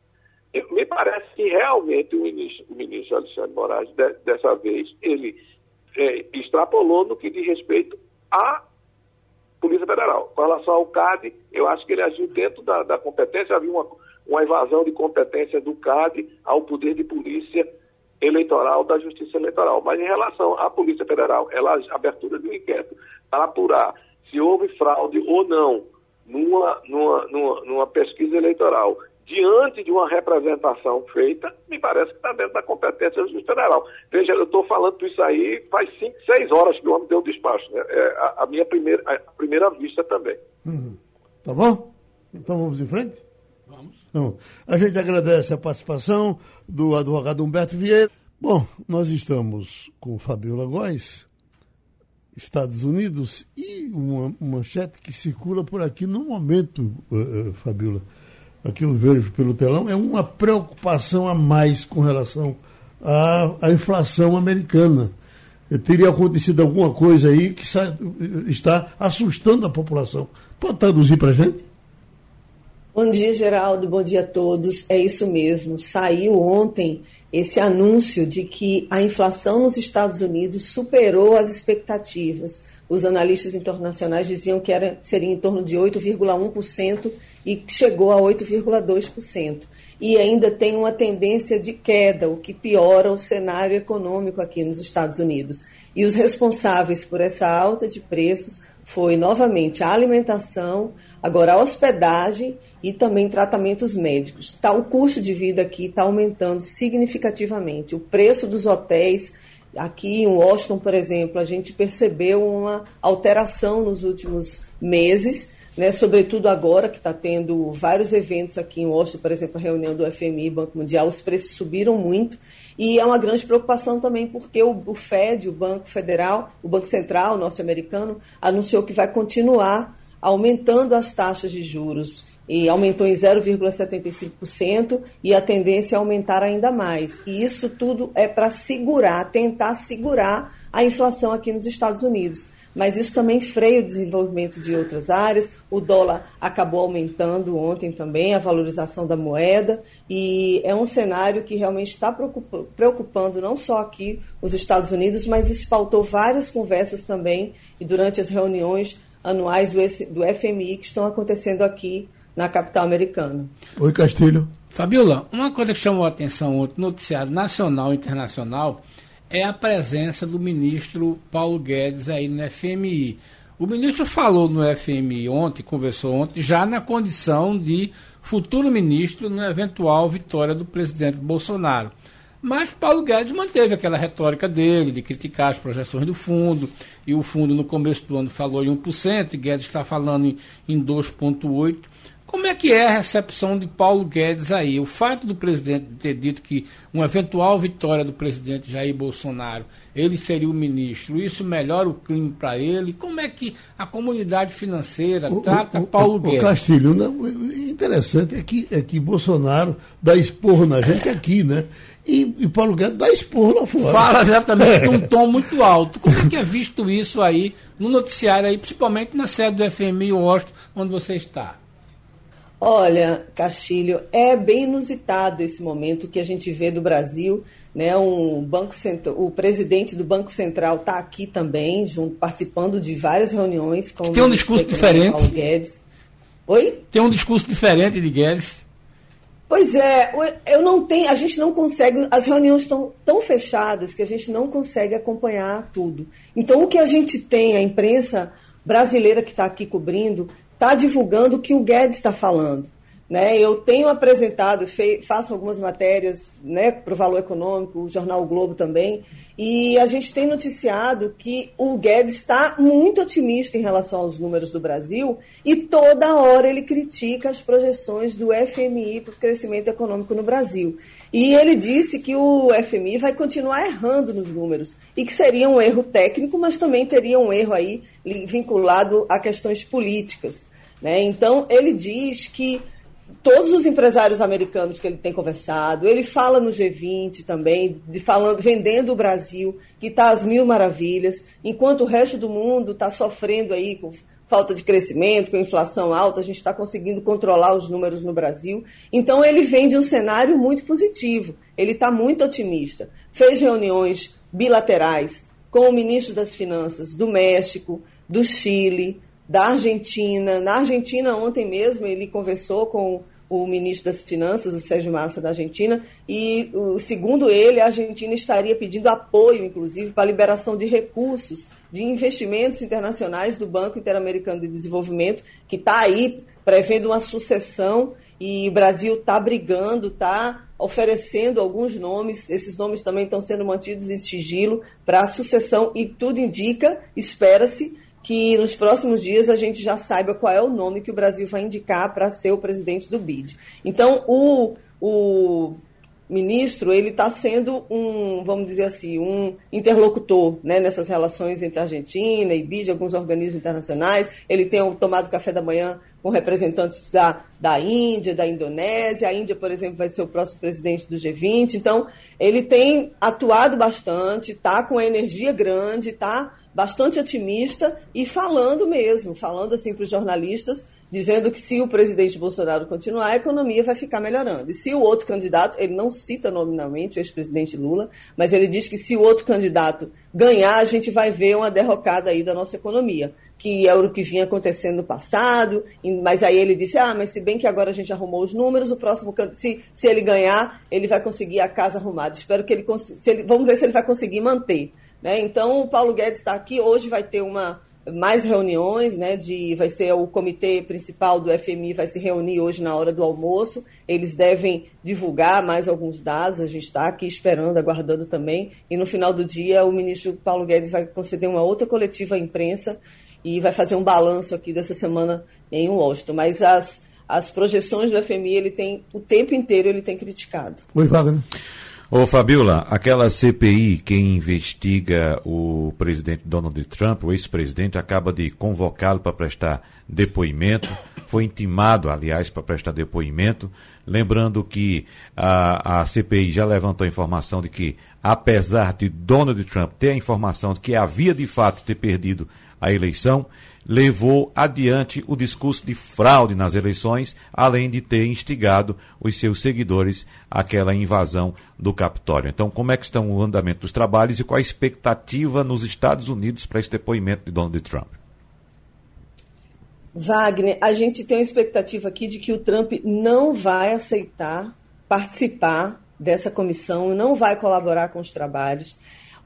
Me parece que realmente o ministro, o ministro Alexandre Moraes, de, dessa vez, ele é, extrapolou no que diz respeito à Polícia Federal. Com relação ao CAD, eu acho que ele agiu dentro da, da competência, havia uma, uma evasão de competência do CAD ao poder de polícia eleitoral da Justiça Eleitoral. Mas em relação à Polícia Federal, ela abertura de um inquérito para apurar se houve fraude ou não numa, numa, numa, numa pesquisa eleitoral diante de uma representação feita, me parece que está dentro da competência do juiz federal. Veja, eu estou falando isso aí faz cinco, seis horas que o homem deu o despacho. Né? É a, a, minha primeira, a primeira vista também. Uhum. Tá bom? Então vamos em frente? Vamos. Então, a gente agradece a participação do advogado Humberto Vieira. Bom, nós estamos com Fabiola Góes, Estados Unidos, e uma manchete que circula por aqui no momento, uh, uh, Fabiola aqui eu vejo pelo telão, é uma preocupação a mais com relação à, à inflação americana. Teria acontecido alguma coisa aí que está assustando a população. Pode traduzir para a gente? Bom dia, Geraldo. Bom dia a todos. É isso mesmo. Saiu ontem esse anúncio de que a inflação nos Estados Unidos superou as expectativas. Os analistas internacionais diziam que era, seria em torno de 8,1% e chegou a 8,2%. E ainda tem uma tendência de queda, o que piora o cenário econômico aqui nos Estados Unidos. E os responsáveis por essa alta de preços foi novamente a alimentação, agora a hospedagem e também tratamentos médicos. Tá, o custo de vida aqui está aumentando significativamente. O preço dos hotéis, aqui em Washington, por exemplo, a gente percebeu uma alteração nos últimos meses né, sobretudo agora que está tendo vários eventos aqui em Washington, por exemplo, a reunião do FMI, Banco Mundial, os preços subiram muito. E é uma grande preocupação também porque o, o Fed, o Banco Federal, o Banco Central norte-americano, anunciou que vai continuar aumentando as taxas de juros e aumentou em 0,75% e a tendência é aumentar ainda mais. E isso tudo é para segurar, tentar segurar a inflação aqui nos Estados Unidos mas isso também freia o desenvolvimento de outras áreas. O dólar acabou aumentando ontem também, a valorização da moeda, e é um cenário que realmente está preocupando não só aqui os Estados Unidos, mas isso pautou várias conversas também, e durante as reuniões anuais do FMI que estão acontecendo aqui na capital americana. Oi, Castilho. Fabiola, uma coisa que chamou a atenção ontem, noticiário nacional e internacional, é a presença do ministro Paulo Guedes aí no FMI. O ministro falou no FMI ontem, conversou ontem, já na condição de futuro ministro na eventual vitória do presidente Bolsonaro. Mas Paulo Guedes manteve aquela retórica dele de criticar as projeções do fundo, e o fundo no começo do ano falou em 1%, e Guedes está falando em, em 2,8%. Como é que é a recepção de Paulo Guedes aí? O fato do presidente ter dito que uma eventual vitória do presidente Jair Bolsonaro, ele seria o ministro, isso melhora o clima para ele? Como é que a comunidade financeira trata o, Paulo o, Guedes? O Castilho, o interessante é que, é que Bolsonaro dá esporro na gente aqui, né? E, e, Paulo Guedes dá esporro lá fora. Fala exatamente num tom muito alto. Como é que é visto isso aí no noticiário aí, principalmente na sede do FMI Washington, onde você está? Olha, Castilho, é bem inusitado esse momento que a gente vê do Brasil, né? Um banco central, o presidente do Banco Central está aqui também, junto, participando de várias reuniões com Tem um discurso diferente. Paulo Guedes. Oi? Tem um discurso diferente de Guedes. Pois é, eu não tenho, a gente não consegue, as reuniões estão tão fechadas que a gente não consegue acompanhar tudo. Então, o que a gente tem, a imprensa brasileira que está aqui cobrindo, está divulgando o que o Guedes está falando. Né? Eu tenho apresentado, faço algumas matérias né, para o Valor Econômico, o Jornal o Globo também, e a gente tem noticiado que o Guedes está muito otimista em relação aos números do Brasil e toda hora ele critica as projeções do FMI para o crescimento econômico no Brasil. E ele disse que o FMI vai continuar errando nos números e que seria um erro técnico, mas também teria um erro aí vinculado a questões políticas. Né? Então, ele diz que todos os empresários americanos que ele tem conversado, ele fala no G20 também, de falando, vendendo o Brasil, que está às mil maravilhas, enquanto o resto do mundo está sofrendo aí com falta de crescimento, com inflação alta, a gente está conseguindo controlar os números no Brasil. Então ele vem de um cenário muito positivo, ele está muito otimista. Fez reuniões bilaterais com o ministro das Finanças do México, do Chile, da Argentina. Na Argentina, ontem mesmo, ele conversou com o ministro das Finanças, o Sérgio Massa, da Argentina, e, segundo ele, a Argentina estaria pedindo apoio, inclusive, para a liberação de recursos de investimentos internacionais do Banco Interamericano de Desenvolvimento, que está aí prevendo uma sucessão e o Brasil está brigando, está oferecendo alguns nomes, esses nomes também estão sendo mantidos em sigilo para a sucessão e tudo indica, espera-se, que nos próximos dias a gente já saiba qual é o nome que o Brasil vai indicar para ser o presidente do BID. Então, o, o ministro ele está sendo um, vamos dizer assim, um interlocutor né, nessas relações entre a Argentina e BID, alguns organismos internacionais. Ele tem tomado café da manhã com representantes da, da Índia, da Indonésia. A Índia, por exemplo, vai ser o próximo presidente do G20. Então, ele tem atuado bastante, está com energia grande, está bastante otimista e falando mesmo, falando assim para os jornalistas, dizendo que se o presidente Bolsonaro continuar, a economia vai ficar melhorando. E se o outro candidato, ele não cita nominalmente o ex-presidente Lula, mas ele diz que se o outro candidato ganhar, a gente vai ver uma derrocada aí da nossa economia que é o que vinha acontecendo no passado, mas aí ele disse, ah, mas se bem que agora a gente arrumou os números, o próximo se, se ele ganhar, ele vai conseguir a casa arrumada. Espero que ele consiga, vamos ver se ele vai conseguir manter. Né? Então, o Paulo Guedes está aqui. Hoje vai ter uma mais reuniões, né? De, vai ser o comitê principal do FMI vai se reunir hoje na hora do almoço. Eles devem divulgar mais alguns dados. A gente está aqui esperando, aguardando também. E no final do dia, o ministro Paulo Guedes vai conceder uma outra coletiva à imprensa e vai fazer um balanço aqui dessa semana em Washington. Mas as, as projeções do FMI, ele tem, o tempo inteiro ele tem criticado. Oi, Wagner. Ô Fabiola, aquela CPI que investiga o presidente Donald Trump, o ex-presidente, acaba de convocá-lo para prestar depoimento. Foi intimado, aliás, para prestar depoimento. Lembrando que a, a CPI já levantou a informação de que, apesar de Donald Trump ter a informação de que havia de fato ter perdido a eleição, levou adiante o discurso de fraude nas eleições, além de ter instigado os seus seguidores àquela invasão do Capitólio. Então, como é que estão o andamento dos trabalhos e qual a expectativa nos Estados Unidos para esse depoimento de Donald Trump? Wagner, a gente tem uma expectativa aqui de que o Trump não vai aceitar participar dessa comissão, não vai colaborar com os trabalhos.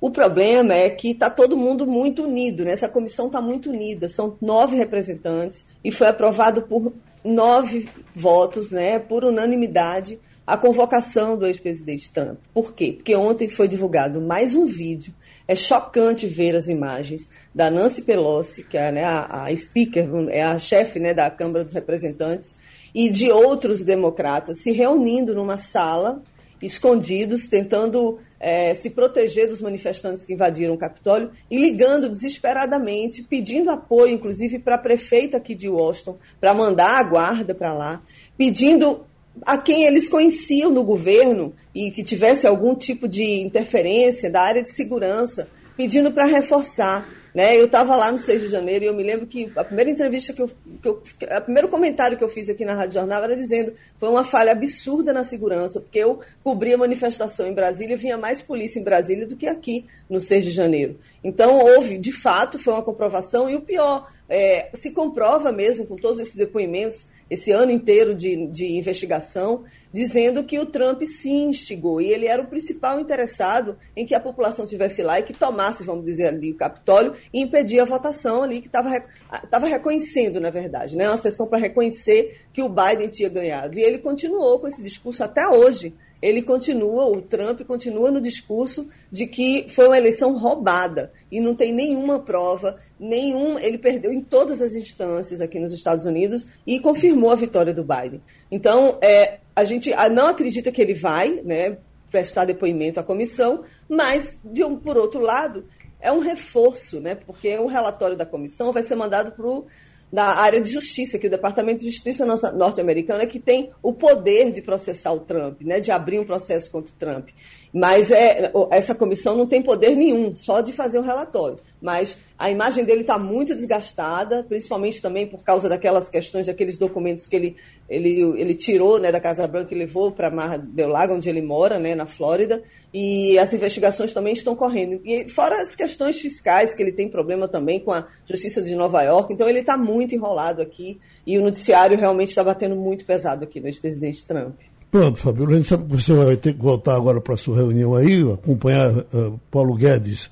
O problema é que está todo mundo muito unido, né? essa comissão está muito unida, são nove representantes e foi aprovado por nove votos, né, por unanimidade, a convocação do ex-presidente Trump. Por quê? Porque ontem foi divulgado mais um vídeo. É chocante ver as imagens da Nancy Pelosi, que é né, a, a speaker, é a chefe né, da Câmara dos Representantes, e de outros democratas se reunindo numa sala, escondidos, tentando é, se proteger dos manifestantes que invadiram o Capitólio e ligando desesperadamente, pedindo apoio, inclusive, para a prefeita aqui de Washington, para mandar a guarda para lá, pedindo a quem eles conheciam no governo e que tivesse algum tipo de interferência da área de segurança, pedindo para reforçar. Né? Eu estava lá no 6 de janeiro e eu me lembro que a primeira entrevista que eu, que eu. O primeiro comentário que eu fiz aqui na Rádio Jornal era dizendo foi uma falha absurda na segurança, porque eu cobria manifestação em Brasília e vinha mais polícia em Brasília do que aqui no 6 de janeiro. Então, houve, de fato, foi uma comprovação, e o pior, é, se comprova mesmo com todos esses depoimentos, esse ano inteiro de, de investigação, dizendo que o Trump se instigou e ele era o principal interessado em que a população tivesse lá e que tomasse, vamos dizer ali, o Capitólio e impedir a votação ali que estava reconhecendo, na verdade, né? uma sessão para reconhecer que o Biden tinha ganhado. E ele continuou com esse discurso até hoje. Ele continua, o Trump continua no discurso de que foi uma eleição roubada e não tem nenhuma prova, nenhum. Ele perdeu em todas as instâncias aqui nos Estados Unidos e confirmou a vitória do Biden. Então, é, a gente não acredita que ele vai né, prestar depoimento à comissão, mas, de um, por outro lado, é um reforço, né, porque o relatório da comissão vai ser mandado para o da área de justiça, que o Departamento de Justiça norte-americano é que tem o poder de processar o Trump, né, de abrir um processo contra o Trump. Mas é, essa comissão não tem poder nenhum, só de fazer o um relatório. Mas a imagem dele está muito desgastada, principalmente também por causa daquelas questões, daqueles documentos que ele, ele, ele tirou né, da Casa Branca e levou para Mar del Lago, onde ele mora, né, na Flórida. E as investigações também estão correndo. E fora as questões fiscais, que ele tem problema também com a Justiça de Nova York. Então ele está muito enrolado aqui e o noticiário realmente está batendo muito pesado aqui no ex-presidente Trump. Pronto, Fabio, a gente sabe que você vai ter que voltar agora para a sua reunião aí, acompanhar uh, Paulo Guedes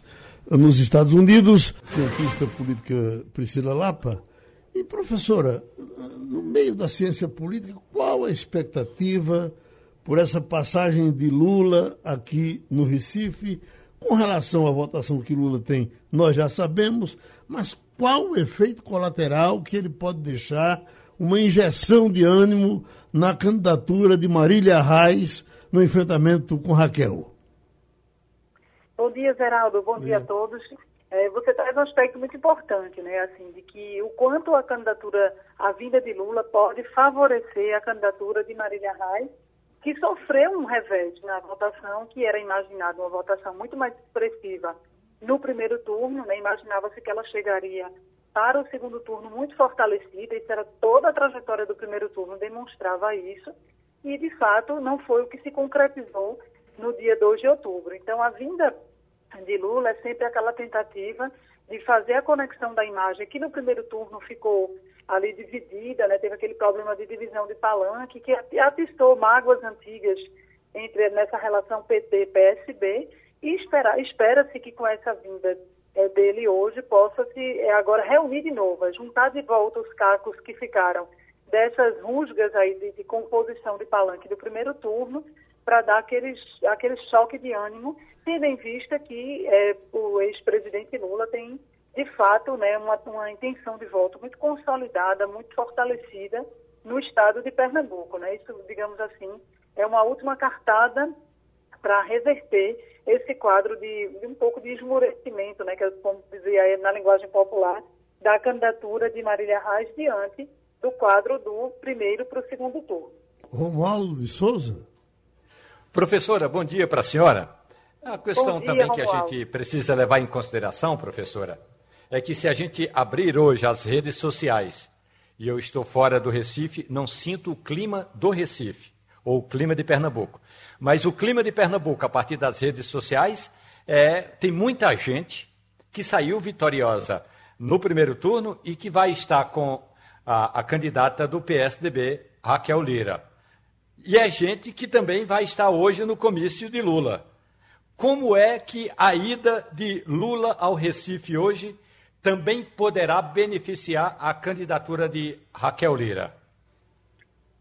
nos Estados Unidos, cientista política Priscila Lapa. E, professora, no meio da ciência política, qual a expectativa por essa passagem de Lula aqui no Recife? Com relação à votação que Lula tem, nós já sabemos, mas qual o efeito colateral que ele pode deixar uma injeção de ânimo na candidatura de Marília Reis no enfrentamento com Raquel. Bom dia, Geraldo. Bom dia a todos. É, você traz um aspecto muito importante, né? Assim, de que o quanto a candidatura, a vinda de Lula pode favorecer a candidatura de Marília Reis, que sofreu um revés na votação, que era imaginado uma votação muito mais expressiva no primeiro turno, né? Imaginava-se que ela chegaria para o segundo turno muito fortalecida, isso era toda a trajetória do primeiro turno demonstrava isso, e de fato não foi o que se concretizou no dia 2 de outubro. Então a vinda de Lula é sempre aquela tentativa de fazer a conexão da imagem que no primeiro turno ficou ali dividida, né? teve aquele problema de divisão de palanque que atistou mágoas antigas entre nessa relação PT-PSB e espera-se que com essa vinda é, dele hoje possa se é, agora reunir de novo, é juntar de volta os cacos que ficaram dessas rusgas aí de, de composição de palanque do primeiro turno para dar aqueles, aquele choque de ânimo, tendo em vista que é, o ex-presidente Lula tem de fato, né, uma, uma intenção de voto muito consolidada, muito fortalecida no estado de Pernambuco. Né? Isso, digamos assim, é uma última cartada para reverter esse quadro de, de, um pouco de esmorecimento, né, que é, como dizia na linguagem popular, da candidatura de Marília Reis diante do quadro do primeiro para o segundo turno. Romualdo de Souza. Professora, bom dia para a senhora. A questão dia, também que a gente precisa levar em consideração, professora, é que se a gente abrir hoje as redes sociais, e eu estou fora do Recife, não sinto o clima do Recife, ou o clima de Pernambuco. Mas o clima de Pernambuco, a partir das redes sociais, é, tem muita gente que saiu vitoriosa no primeiro turno e que vai estar com a, a candidata do PSDB, Raquel Lira. E é gente que também vai estar hoje no comício de Lula. Como é que a ida de Lula ao Recife hoje também poderá beneficiar a candidatura de Raquel Lira?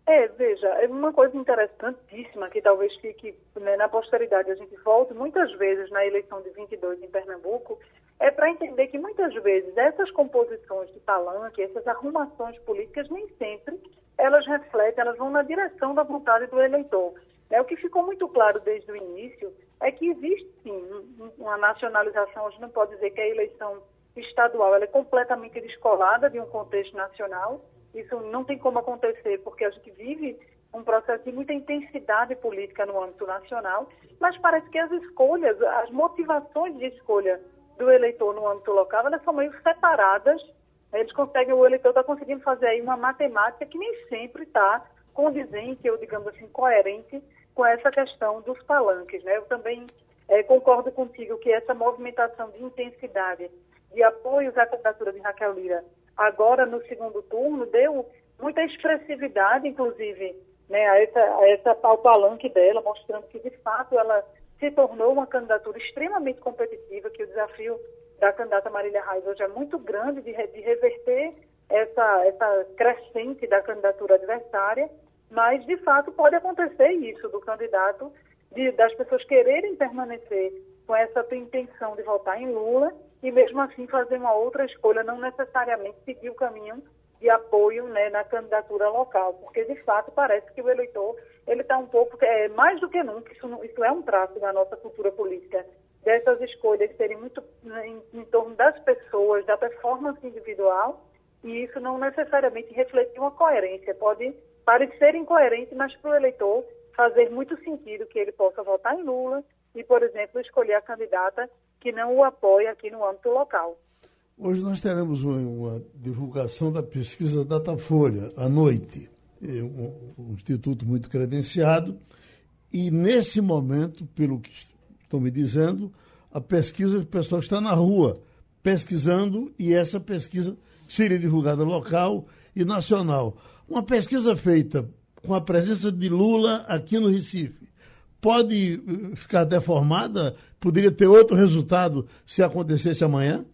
É, veja, é uma coisa interessantíssima que talvez fique né, na posteridade, a gente volte muitas vezes na eleição de 22 em Pernambuco, é para entender que muitas vezes essas composições de palanque, essas arrumações políticas, nem sempre elas refletem, elas vão na direção da vontade do eleitor. É, o que ficou muito claro desde o início é que existe sim uma nacionalização, a gente não pode dizer que a eleição estadual ela é completamente descolada de um contexto nacional, isso não tem como acontecer, porque a gente vive um processo de muita intensidade política no âmbito nacional, mas parece que as escolhas, as motivações de escolha do eleitor no âmbito local, elas são meio separadas. Eles conseguem, o eleitor está conseguindo fazer aí uma matemática que nem sempre está condizente ou, digamos assim, coerente com essa questão dos palanques. Né? Eu também é, concordo contigo que essa movimentação de intensidade de apoios à candidatura de Raquel Lira agora no segundo turno, deu muita expressividade, inclusive, né, a essa, a essa, ao palanque dela, mostrando que, de fato, ela se tornou uma candidatura extremamente competitiva, que o desafio da candidata Marília Reis hoje é muito grande de, de reverter essa, essa crescente da candidatura adversária, mas, de fato, pode acontecer isso do candidato, de, das pessoas quererem permanecer com essa intenção de votar em Lula e mesmo assim fazer uma outra escolha, não necessariamente seguir o caminho de apoio né, na candidatura local, porque de fato parece que o eleitor ele está um pouco, é, mais do que nunca, isso, isso é um traço da nossa cultura política, dessas escolhas serem muito né, em, em torno das pessoas, da performance individual, e isso não necessariamente refletir uma coerência, pode parecer incoerente, mas para o eleitor fazer muito sentido que ele possa votar em Lula e, por exemplo, escolher a candidata que não o apoia aqui no âmbito local. Hoje nós teremos uma, divulgação da pesquisa Datafolha à noite, é um, instituto muito credenciado, e nesse momento, pelo que estão me dizendo, a pesquisa, o pessoal está na rua pesquisando e essa pesquisa seria divulgada local e nacional. Uma pesquisa feita com a presença de Lula aqui no Recife pode eh, ficar deformada? Poderia ter outro resultado se acontecesse amanhã?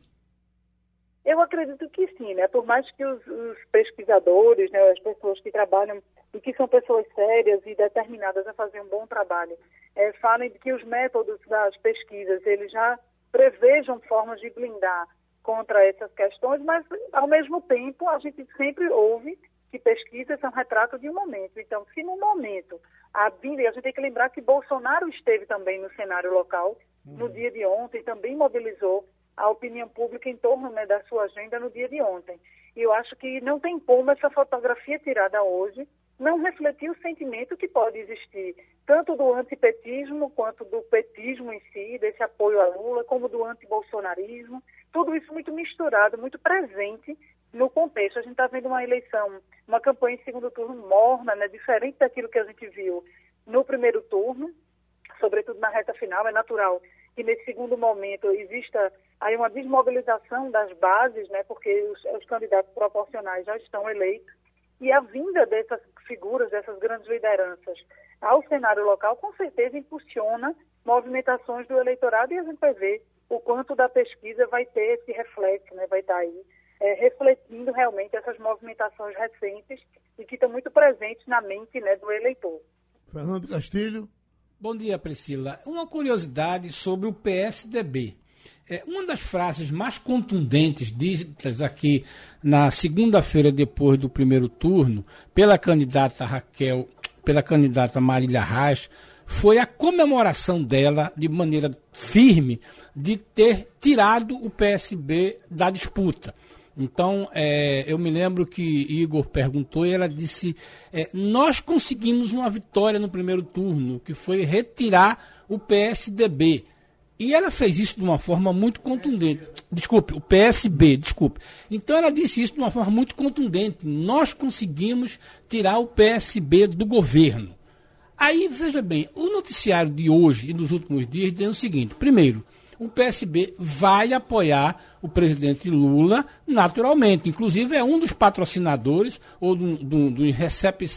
Eu acredito que sim, né? Por mais que os, os, pesquisadores, né, as pessoas que trabalham e que são pessoas sérias e determinadas a fazer um bom trabalho, é, falem que os métodos das pesquisas eles já prevejam formas de blindar contra essas questões, mas ao mesmo tempo a gente sempre ouve que pesquisas são retrato de um momento. Então, se no momento a vinda, e a gente tem que lembrar que Bolsonaro esteve também no cenário local uhum. no dia de ontem, também mobilizou a opinião pública em torno né, da sua agenda no dia de ontem. E eu acho que não tem como essa fotografia tirada hoje não refletir o sentimento que pode existir, tanto do antipetismo quanto do petismo em si, desse apoio a Lula, como do antibolsonarismo, tudo isso muito misturado, muito presente no contexto. A gente está vendo uma eleição, uma campanha em segundo turno morna, né, diferente daquilo que a gente viu no primeiro turno, sobretudo na reta final. É natural que nesse segundo momento exista aí uma desmobilização das bases, né, porque os, os candidatos proporcionais já estão eleitos. E a vinda dessas figuras, dessas grandes lideranças ao cenário local, com certeza impulsiona movimentações do eleitorado e a gente vai ver o quanto da pesquisa vai ter esse reflexo, né, vai estar aí é, refletindo realmente essas movimentações recentes e que estão muito presentes na mente né, do eleitor. Fernando Castilho. Bom dia, Priscila. Uma curiosidade sobre o PSDB. É, uma das frases mais contundentes ditas aqui na segunda-feira depois do primeiro turno, pela candidata Raquel, pela candidata Marília Reis, foi a comemoração dela, de maneira firme, de ter tirado o PSB da disputa. Então, é, eu me lembro que Igor perguntou e ela disse: é, Nós conseguimos uma vitória no primeiro turno, que foi retirar o PSDB. E ela fez isso de uma forma muito contundente. Desculpe, o PSB, desculpe. Então ela disse isso de uma forma muito contundente. Nós conseguimos tirar o PSB do governo. Aí, veja bem, o noticiário de hoje e dos últimos dias diz o seguinte: primeiro, o PSB vai apoiar o presidente Lula naturalmente. Inclusive, é um dos patrocinadores ou do, do, do recep...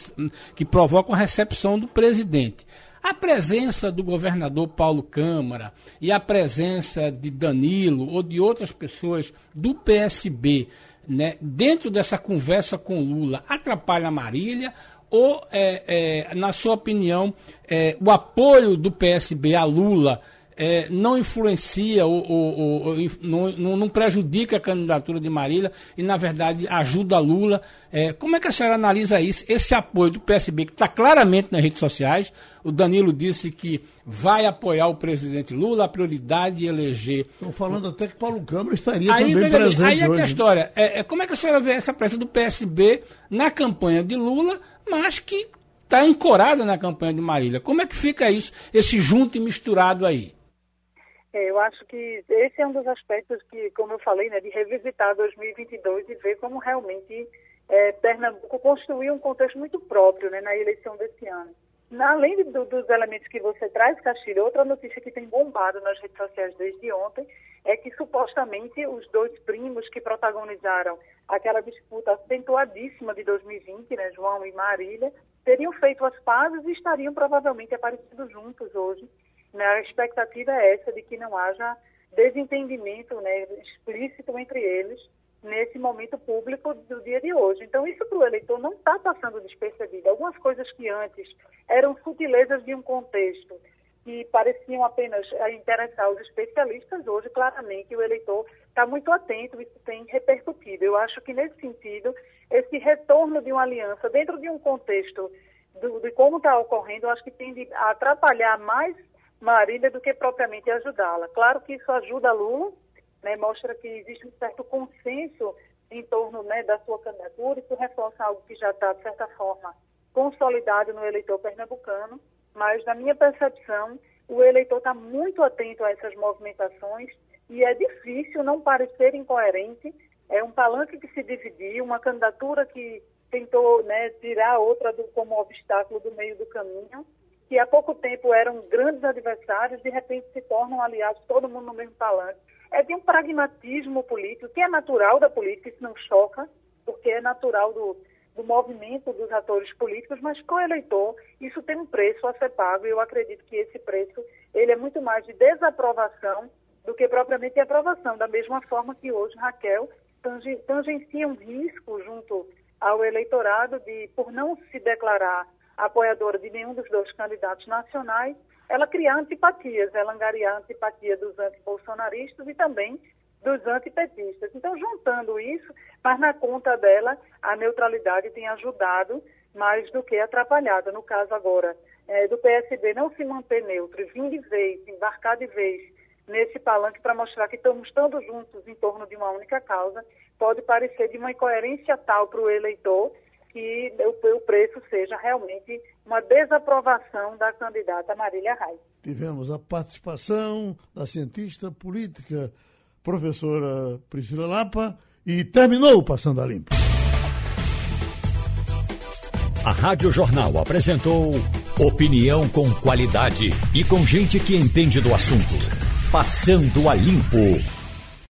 que provocam a recepção do presidente. A presença do governador Paulo Câmara e a presença de Danilo ou de outras pessoas do PSB né, dentro dessa conversa com Lula atrapalha a Marília ou, é, é, na sua opinião, é, o apoio do PSB a Lula é, não influencia ou, ou, ou não, não, prejudica a candidatura de Marília e, na verdade, ajuda Lula. É, como é que a senhora analisa isso, esse apoio do PSB, que está claramente nas redes sociais? O Danilo disse que vai apoiar o presidente Lula, a prioridade é eleger. Estão falando até que Paulo Câmara estaria aí, também presente Aí é que a história. É, é, como é que a senhora vê essa presença do PSB na campanha de Lula, mas que está ancorada na campanha de Marília? Como é que fica isso, esse junto e misturado aí? É, eu acho que esse é um dos aspectos que, como eu falei, né, de revisitar 2022 e ver como realmente é, Pernambuco construiu um contexto muito próprio né, na eleição desse ano. Além do, dos elementos que você traz, Castilho, outra notícia que tem bombado nas redes sociais desde ontem é que supostamente os dois primos que protagonizaram aquela disputa acentuadíssima de 2020, né, João e Marília, teriam feito as pazes e estariam provavelmente aparecidos juntos hoje né, a expectativa é essa de que não haja desentendimento né, explícito entre eles nesse momento público do dia de hoje. Então, isso para o eleitor não está passando despercebido. Algumas coisas que antes eram sutilezas de um contexto que pareciam apenas eh, interessar os especialistas, hoje, claramente, o eleitor está muito atento, isso tem repercutido. Eu acho que, nesse sentido, esse retorno de uma aliança dentro de um contexto do, de como está ocorrendo, eu acho que tende a atrapalhar mais Marília do que propriamente ajudá-la. Claro que isso ajuda a Lula, né, mostra que existe um certo consenso em torno né, da sua candidatura, isso reforça algo que já está, de certa forma, consolidado no eleitor pernambucano, mas, na minha percepção, o eleitor está muito atento a essas movimentações e é difícil não parecer incoerente. É um palanque que se dividiu, uma candidatura que tentou né, tirar outra do, como obstáculo do meio do caminho que há pouco tempo eram grandes adversários, de repente se tornam aliados, todo mundo no mesmo palanque. É de um pragmatismo político, que é natural da política, isso não choca, porque é natural do, do movimento dos atores políticos, mas com o eleitor, isso tem um preço a ser pago, e eu acredito que esse preço ele é muito mais de desaprovação do que propriamente aprovação, da mesma forma que hoje Raquel tangencia um risco junto ao eleitorado de, por não se declarar apoiadora de nenhum dos dois candidatos nacionais, ela criar antipatias, ela angariar a antipatia dos antibolsonaristas e também dos antipetistas. Então, juntando isso, mas na conta dela, a neutralidade tem ajudado mais do que atrapalhado. No caso agora é, do PSB não se manter neutro, vir de vez, embarcar de vez nesse palanque para mostrar que estamos todos juntos em torno de uma única causa, pode parecer de uma incoerência tal para o eleitor que o, preço seja realmente uma desaprovação da candidata Marília Reis. Tivemos a participação da cientista política, professora Priscila Lapa, e terminou o Passando a Limpo. A Rádio Jornal apresentou opinião com qualidade e com gente que entende do assunto. Passando a Limpo.